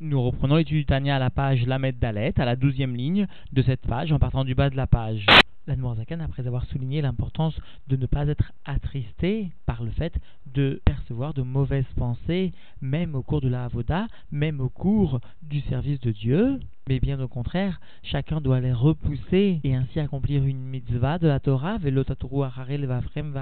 Nous reprenons l'étude du Tania à la page Lamed Dalet, à la douzième ligne de cette page, en partant du bas de la page. L'Admorazakan, après avoir souligné l'importance de ne pas être attristé par le fait de percevoir de mauvaises pensées, même au cours de la Avoda, même au cours du service de Dieu, mais bien au contraire, chacun doit les repousser et ainsi accomplir une mitzvah de la Torah, velotaturu acharel vafrem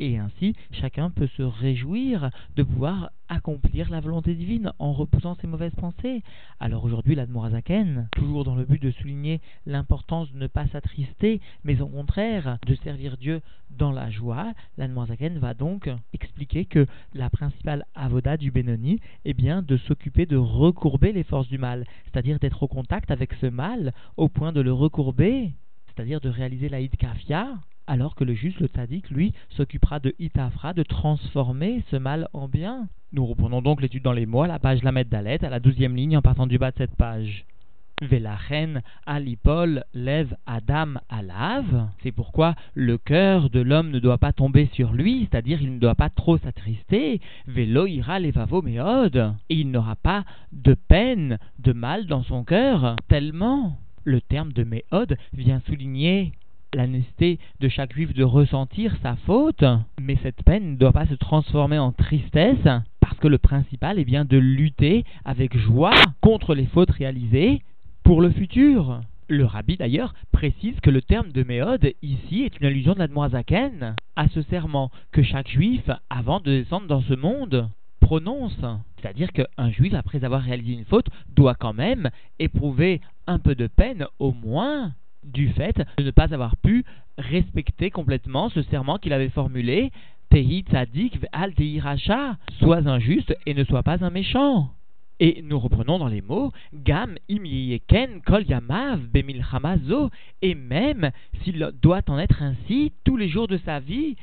et ainsi, chacun peut se réjouir de pouvoir accomplir la volonté divine en repoussant ses mauvaises pensées. Alors aujourd'hui, l'Admorazaken, toujours dans le but de souligner l'importance de ne pas s'attrister, mais au contraire de servir Dieu dans la joie, l'Admorazaken va donc expliquer que la principale avoda du Benoni est bien de s'occuper de recourber les forces du mal, c'est-à-dire d'être au contact avec ce mal au point de le recourber, c'est-à-dire de réaliser la kafia, alors que le juste, le tzaddik, lui, s'occupera de itafra, de transformer ce mal en bien. Nous reprenons donc l'étude dans les mots à la page Lamed Dalet, à la douzième ligne en partant du bas de cette page. Velachen alipol lève Adam lave. C'est pourquoi le cœur de l'homme ne doit pas tomber sur lui, c'est-à-dire il ne doit pas trop s'attrister. Velo ira levavo meod. Et il n'aura pas de peine, de mal dans son cœur, tellement. Le terme de méode vient souligner la nécessité de chaque juif de ressentir sa faute, mais cette peine ne doit pas se transformer en tristesse, parce que le principal est bien de lutter avec joie contre les fautes réalisées pour le futur. Le rabbi d'ailleurs précise que le terme de méode ici est une allusion de l'Admoazaken à ce serment que chaque juif, avant de descendre dans ce monde, prononce. C'est-à-dire qu'un juif, après avoir réalisé une faute, doit quand même éprouver un peu de peine, au moins, du fait de ne pas avoir pu respecter complètement ce serment qu'il avait formulé Tehi tzadik al racha, sois injuste et ne sois pas un méchant. Et nous reprenons dans les mots Gam im kol yamav bemilchamazo, et même s'il doit en être ainsi tous les jours de sa vie,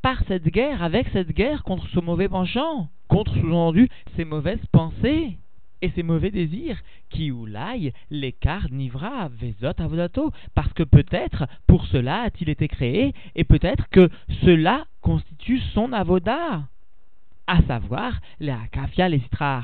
par cette guerre, avec cette guerre contre ce mauvais penchant, contre sous-entendu ses mauvaises pensées et ses mauvais désirs, qui ou l'aille, l'écart nivra, vezot avodato, parce que peut-être pour cela a-t-il été créé, et peut-être que cela constitue son avoda. À savoir, la kafia lestra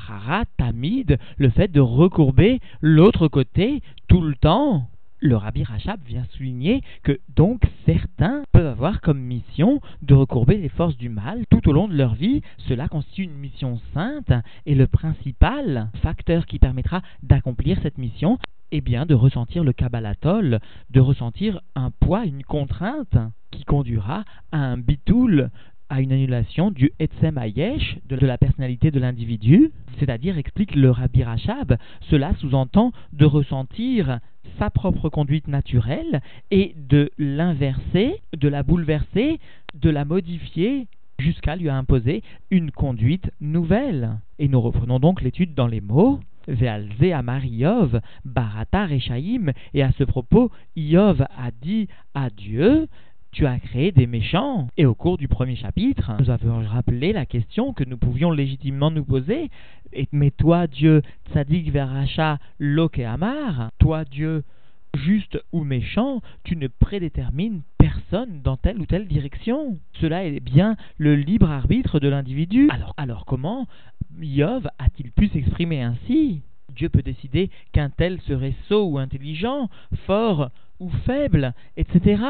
tamid, le fait de recourber l'autre côté tout le temps le Rabbi Rachab vient souligner que donc certains peuvent avoir comme mission de recourber les forces du mal tout au long de leur vie. Cela constitue une mission sainte et le principal facteur qui permettra d'accomplir cette mission est bien de ressentir le kabbalatol, de ressentir un poids, une contrainte qui conduira à un bitoul, à une annulation du Etzem Ayesh, de la personnalité de l'individu, c'est-à-dire, explique le Rabbi Rachab, cela sous-entend de ressentir sa propre conduite naturelle et de l'inverser, de la bouleverser, de la modifier jusqu'à lui imposer une conduite nouvelle. Et nous reprenons donc l'étude dans les mots. Ve'alze amar Yov, barata rechaim, et à ce propos, Yov a dit à Dieu, tu as créé des méchants. Et au cours du premier chapitre, nous avons rappelé la question que nous pouvions légitimement nous poser. Mais toi, Dieu, tzadik veracha loke amar, toi, Dieu, juste ou méchant, tu ne prédétermines personne dans telle ou telle direction. Cela est bien le libre arbitre de l'individu. Alors, alors comment Yov a-t-il pu s'exprimer ainsi? Dieu peut décider qu'un tel serait sot ou intelligent, fort ou faible, etc.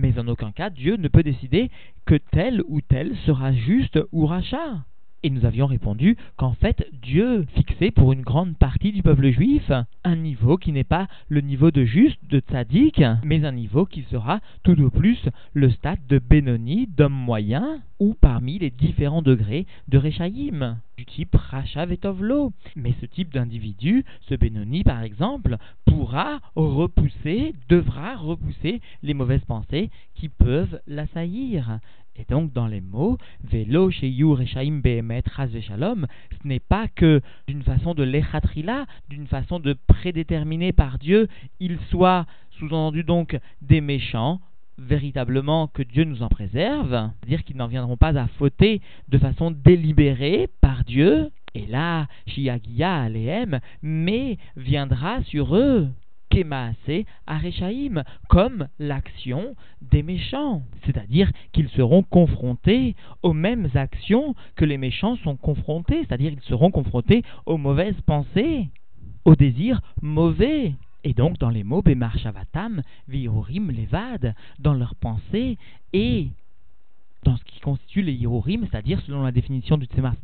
Mais en aucun cas Dieu ne peut décider que tel ou tel sera juste ou rachat. Et nous avions répondu qu'en fait, Dieu fixait pour une grande partie du peuple juif un niveau qui n'est pas le niveau de juste, de tzaddik, mais un niveau qui sera tout au plus le stade de Benoni, d'homme moyen, ou parmi les différents degrés de Rechaïm, du type Racha Vetovlo. Mais ce type d'individu, ce Benoni par exemple, pourra repousser, devra repousser les mauvaises pensées qui peuvent l'assaillir. Et donc, dans les mots, Velo Sheyu Rechaim Behemet Shalom, ce n'est pas que d'une façon de l'Echatrila, d'une façon de prédéterminer par Dieu, ils soient sous-entendu donc des méchants, véritablement que Dieu nous en préserve, c'est-à-dire qu'ils n'en viendront pas à fauter de façon délibérée par Dieu, et là, Shiagia Alehem, mais viendra sur eux Kemaase Arechaim, comme l'action des méchants. C'est-à-dire qu'ils seront confrontés aux mêmes actions que les méchants sont confrontés, c'est-à-dire qu'ils seront confrontés aux mauvaises pensées, aux désirs mauvais. Et donc, dans les mots Bemar Shavatam, Vihurim Levad, dans leurs pensées et dans ce qui les hirurim, c'est-à-dire, selon la définition du Tzemar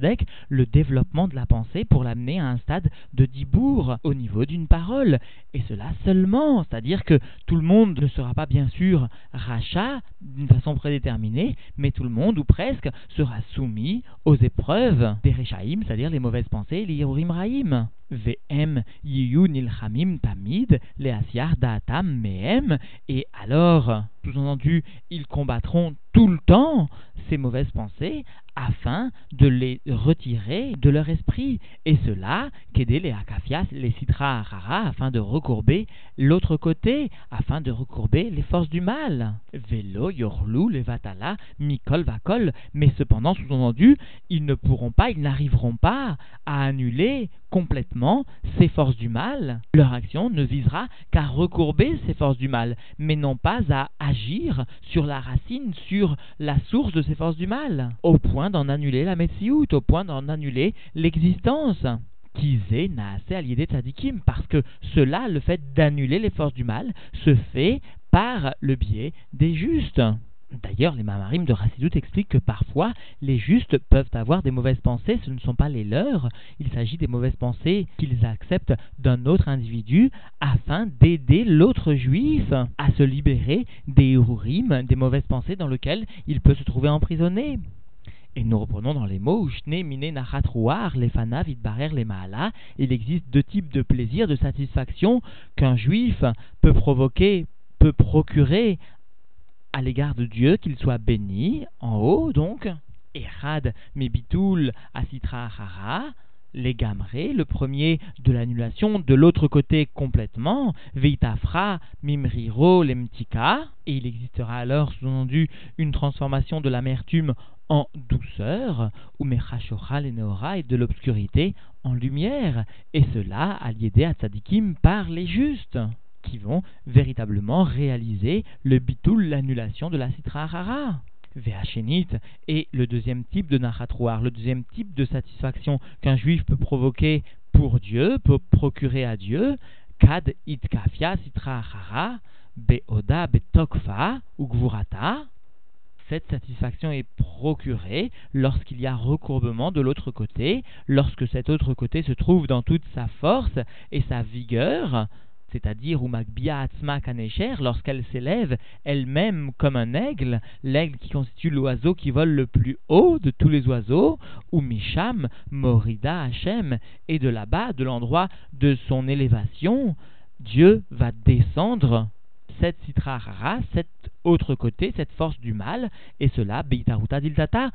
le développement de la pensée pour l'amener à un stade de dibour au niveau d'une parole. Et cela seulement, c'est-à-dire que tout le monde ne sera pas bien sûr rachat d'une façon prédéterminée, mais tout le monde, ou presque, sera soumis aux épreuves des rechaim, c'est-à-dire les mauvaises pensées, les hirurim raïm. Vm yiyu nilchamim tamid leasiar daatam mehem et alors, sous-entendu, ils combattront tout le temps ces mauvaises pensées afin de les retirer de leur esprit. Et cela, qu'aider les akafias, les citra rara, afin de recourber l'autre côté, afin de recourber les forces du mal. Vélo, yorlou, les vatala, mikol, vakol, mais cependant, sous-entendu, ils ne pourront pas, ils n'arriveront pas à annuler complètement ces forces du mal. Leur action ne visera qu'à recourber ces forces du mal, mais non pas à agir sur la racine, sur la source de ces forces du mal, au point d'en annuler la Metsiout, au point d'en annuler l'existence. Kizé n'a assez allié des tzadikim, parce que cela, le fait d'annuler les forces du mal, se fait par le biais des justes. D'ailleurs, les mamarim de Rassidut expliquent que parfois, les justes peuvent avoir des mauvaises pensées, ce ne sont pas les leurs, il s'agit des mauvaises pensées qu'ils acceptent d'un autre individu afin d'aider l'autre juif à se libérer des urim, des mauvaises pensées dans lesquelles il peut se trouver emprisonné. Et nous reprenons dans les mots mine nachatrouar, les fana vidbarer les maala. Il existe deux types de plaisir, de satisfaction qu'un juif peut provoquer, peut procurer à l'égard de Dieu, qu'il soit béni, en haut donc, Erad Mebitul Asitra Hara, les gamerés, le premier de l'annulation, de l'autre côté complètement, Veitafra Mimriro Lemtika, et il existera alors sous-entendu une transformation de l'amertume en douceur, ou Mechashora Leneora et de l'obscurité en lumière, et cela à à Tzadikim par les justes qui vont véritablement réaliser le bitul, l'annulation de la citra harara. Et le deuxième type de nachatrouar, le deuxième type de satisfaction qu'un juif peut provoquer pour Dieu, peut procurer à Dieu, kad itkafia sitra harara, beoda betokfa ou gvurata. Cette satisfaction est procurée lorsqu'il y a recourbement de l'autre côté, lorsque cet autre côté se trouve dans toute sa force et sa vigueur, c'est-à-dire Umakbia Atzma Kanesher, lorsqu'elle s'élève elle-même comme un aigle, l'aigle qui constitue l'oiseau qui vole le plus haut de tous les oiseaux, ou Misham, Morida Hashem, et de là-bas, de l'endroit de son élévation, Dieu va descendre cette citra cette autre côté, cette force du mal, et cela, Beitaruta Diltata,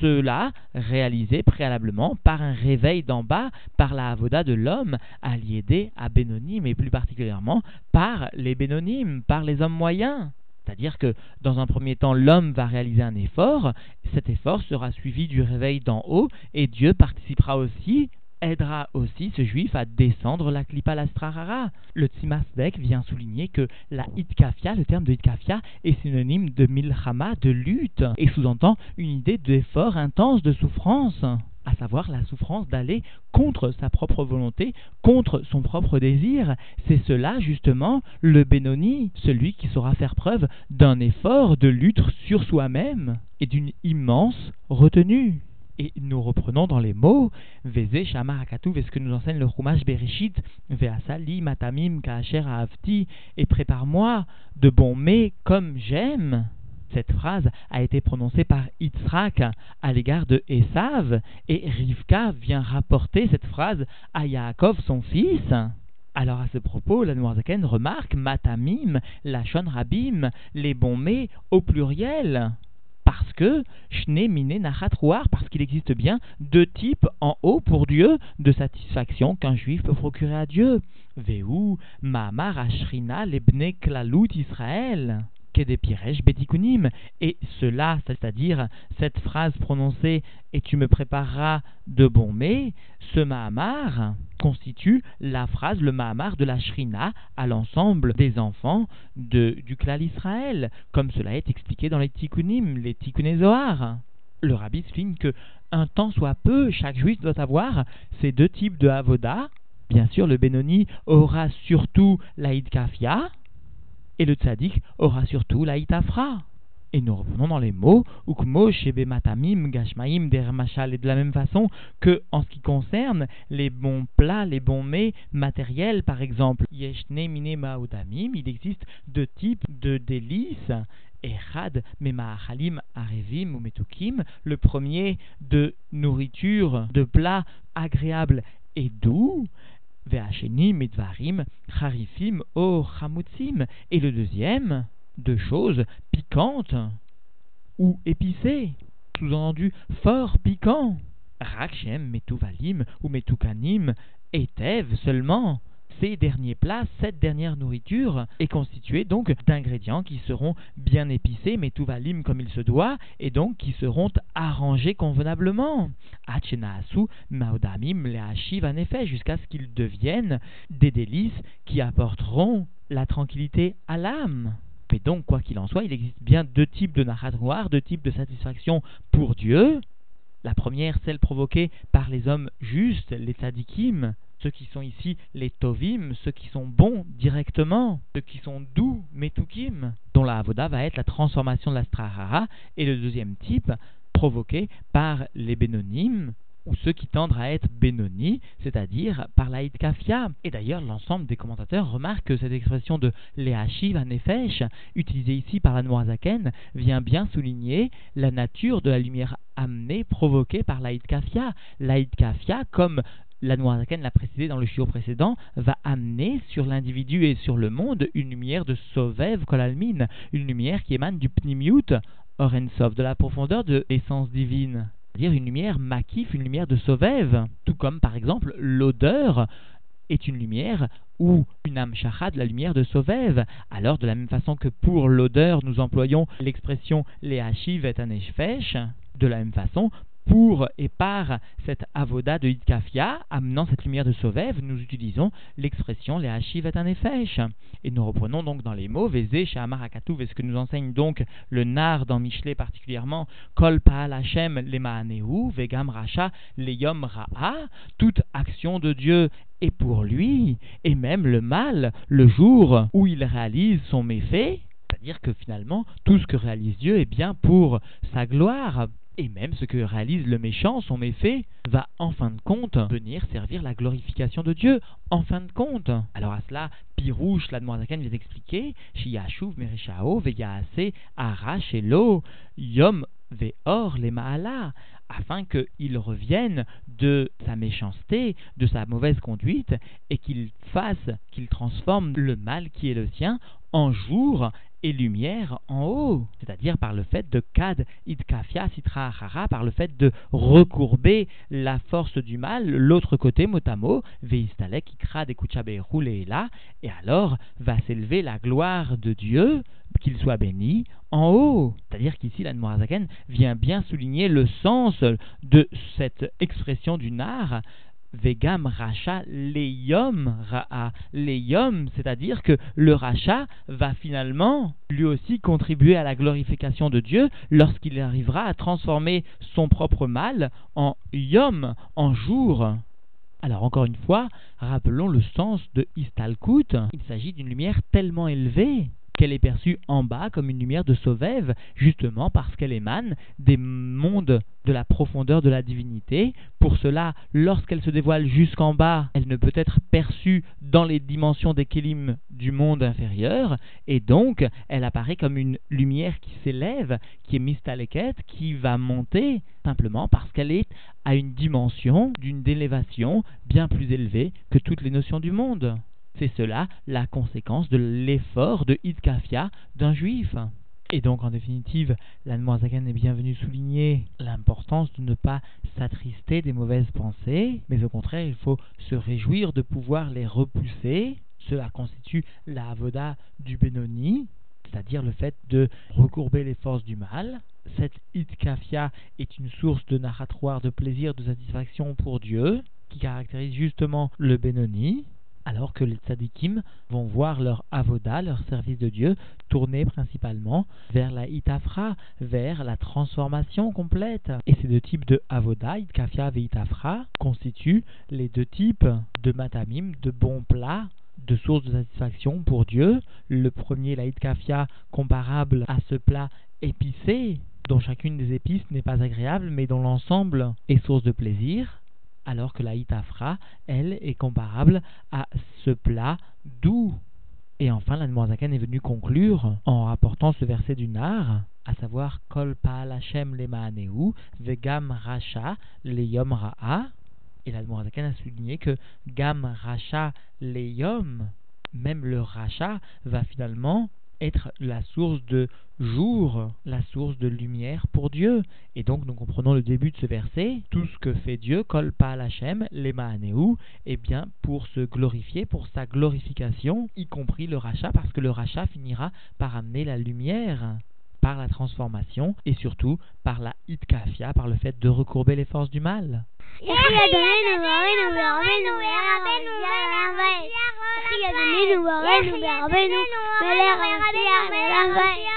cela réalisé préalablement par un réveil d'en bas, par la avoda de l'homme, liéder à Bénonim, et plus particulièrement par les Bénonim, par les hommes moyens. C'est-à-dire que dans un premier temps, l'homme va réaliser un effort, cet effort sera suivi du réveil d'en haut, et Dieu participera aussi aidera aussi ce juif à descendre la klipa lastrarara. Le Tzimasbek vient souligner que la hitkafia, le terme de hitkafia, est synonyme de milchama, de lutte, et sous-entend une idée d'effort intense, de souffrance à savoir la souffrance d'aller contre sa propre volonté, contre son propre désir. C'est cela justement le Benoni, celui qui saura faire preuve d'un effort de lutte sur soi-même et d'une immense retenue. Et nous reprenons dans les mots Veze Shamar Akatu, ce que nous enseigne le Chumash Bereshit, Veasali Matamim Kaacher Avti, et prépare-moi de bons mets comme j'aime. Cette phrase a été prononcée par Yitzhak à l'égard de Esav, et Rivka vient rapporter cette phrase à Yaakov, son fils. Alors à ce propos, la Noirzaken remarque Matamim, la Rabim, les bons mets au pluriel que parce qu'il existe bien deux types en haut pour Dieu de satisfaction qu'un juif peut procurer à Dieu. Veu, Mahamar Ashrina Lebne Klalut Israël. Et cela, c'est-à-dire cette phrase prononcée et tu me prépareras de bons mets, ce Mahamar constitue la phrase, le Mahamar de la Shrina à l'ensemble des enfants de, du clan Israël, comme cela est expliqué dans les Tikkunim, les Tikkunézoar. Le rabbi souligne que un temps soit peu, chaque juif doit avoir ces deux types de avoda. Bien sûr, le Benoni aura surtout l'Aïd Kafia, et le tzaddik aura surtout l'Aïd Afra. Et nous reprenons dans les mots, Ukmo, Matamim, Gashmaim, Dermachal, et de la même façon que en ce qui concerne les bons plats, les bons mets matériels, par exemple, Yeshne Mine Maudamim, il existe deux types de délices. Echad, Memaachalim, Arevim ou Metukim, le premier de nourriture, de plats agréables et doux, Veacheni, Medvarim, Harifim, O Chamutzim, et le deuxième de choses piquantes ou épicées, sous-entendu fort piquant. Rakshem, Metuvalim ou Metukanim, Etev seulement. Ces derniers plats, cette dernière nourriture, est constituée donc d'ingrédients qui seront bien épicés, Metuvalim comme il se doit, et donc qui seront arrangés convenablement. Achenaasu, Maodamim, Leachiv, en effet, jusqu'à ce qu'ils deviennent des délices qui apporteront la tranquillité à l'âme. Mais donc, quoi qu'il en soit, il existe bien deux types de narratoire, deux types de satisfaction pour Dieu. La première, celle provoquée par les hommes justes, les tzadikim, ceux qui sont ici les tovim, ceux qui sont bons directement, ceux qui sont doux, metukim, dont la avoda va être la transformation de la strahara, et le deuxième type, provoqué par les bénonymes, ou ceux qui tendent à être bénoni, c'est-à-dire par la kafia. Et d'ailleurs, l'ensemble des commentateurs remarquent que cette expression de lehachiv anefesh, utilisée ici par la Noirzaken, vient bien souligner la nature de la lumière amenée, provoquée par la kafia. La kafia, comme la Noirzaken l'a précisé dans le chiot précédent, va amener sur l'individu et sur le monde une lumière de Sovev Kolalmin, une lumière qui émane du Pnimiut, Orensov, de la profondeur de l'essence divine c'est-à-dire une lumière makif, une lumière de sauvève, tout comme par exemple l'odeur est une lumière ou une âme de la lumière de sauvève. Alors de la même façon que pour l'odeur nous employons l'expression leachiv et aneshfesh, de la même façon pour et par cette avoda de Hidkafia, amenant cette lumière de Sovev, nous utilisons l'expression les Hashiv et un Et nous reprenons donc dans les mots Vézé, Shahamar et ce que nous enseigne donc le Nar dans Michelet particulièrement, Kol Paal Hashem le Maanehu, Vegam Racha le Yom Ra'a, toute action de Dieu est pour lui, et même le mal, le jour où il réalise son méfait, c'est-à-dire que finalement, tout ce que réalise Dieu est bien pour sa gloire, et même ce que réalise le méchant, son méfait, va en fin de compte venir servir la glorification de Dieu, en fin de compte. Alors à cela, Pirouche, la Zaken vient expliquer, Shiyashuv Merishao, Shelo, Yom, Veor, les Maala, afin qu'il revienne de sa méchanceté, de sa mauvaise conduite, et qu'il fasse, qu'il transforme le mal qui est le sien en jour et lumière en haut, c'est-à-dire par le fait de kad idkafia sitra hara, par le fait de recourber la force du mal, l'autre côté motamo, veistalek ikra roulé là, et alors va s'élever la gloire de Dieu, qu'il soit béni, en haut. C'est-à-dire qu'ici, la vient bien souligner le sens de cette expression du nar, Vegam Racha Leyom Ra'a. Leyom, c'est-à-dire que le Racha va finalement lui aussi contribuer à la glorification de Dieu lorsqu'il arrivera à transformer son propre mal en Yom, en jour. Alors encore une fois, rappelons le sens de Istalkut. Il s'agit d'une lumière tellement élevée qu'elle est perçue en bas comme une lumière de Sauvève, justement parce qu'elle émane des mondes de la profondeur de la divinité. Pour cela, lorsqu'elle se dévoile jusqu'en bas, elle ne peut être perçue dans les dimensions des du monde inférieur, et donc elle apparaît comme une lumière qui s'élève, qui est mistaleket, qui va monter simplement parce qu'elle est à une dimension d'une élévation bien plus élevée que toutes les notions du monde. C'est cela la conséquence de l'effort de Hidkafia d'un juif. Et donc, en définitive, l'Anmoazagan est bienvenu souligner l'importance de ne pas s'attrister des mauvaises pensées, mais au contraire, il faut se réjouir de pouvoir les repousser. Cela constitue la avoda du Benoni, c'est-à-dire le fait de recourber les forces du mal. Cette itkafia est une source de narratoire, de plaisir, de satisfaction pour Dieu, qui caractérise justement le Benoni, alors que les tzadikim vont voir leur avoda, leur service de Dieu, tourner principalement vers la itafra, vers la transformation complète. Et ces deux types de avoda, itkafia et itafra, constituent les deux types de matamim, de bons plats, de sources de satisfaction pour Dieu. Le premier, la itkafia, comparable à ce plat épicé, dont chacune des épices n'est pas agréable, mais dont l'ensemble est source de plaisir alors que la itafra, elle, est comparable à ce plat doux. Et enfin, la est venue conclure en rapportant ce verset du Nar, à savoir Kol Paal Hashem le Vegam Racha le Yom Ra'a. Et la a souligné que Gam Racha le Yom, même le Racha, va finalement être la source de jour, la source de lumière pour Dieu. Et donc nous comprenons le début de ce verset, tout ce que fait Dieu, kol pa lachem, lema aneu, eh bien pour se glorifier, pour sa glorification, y compris le rachat, parce que le rachat finira par amener la lumière par la transformation et surtout par la hitkafia, par le fait de recourber les forces du mal. Maria de Nino, Maria de Nino, Maria de Nino, Maria de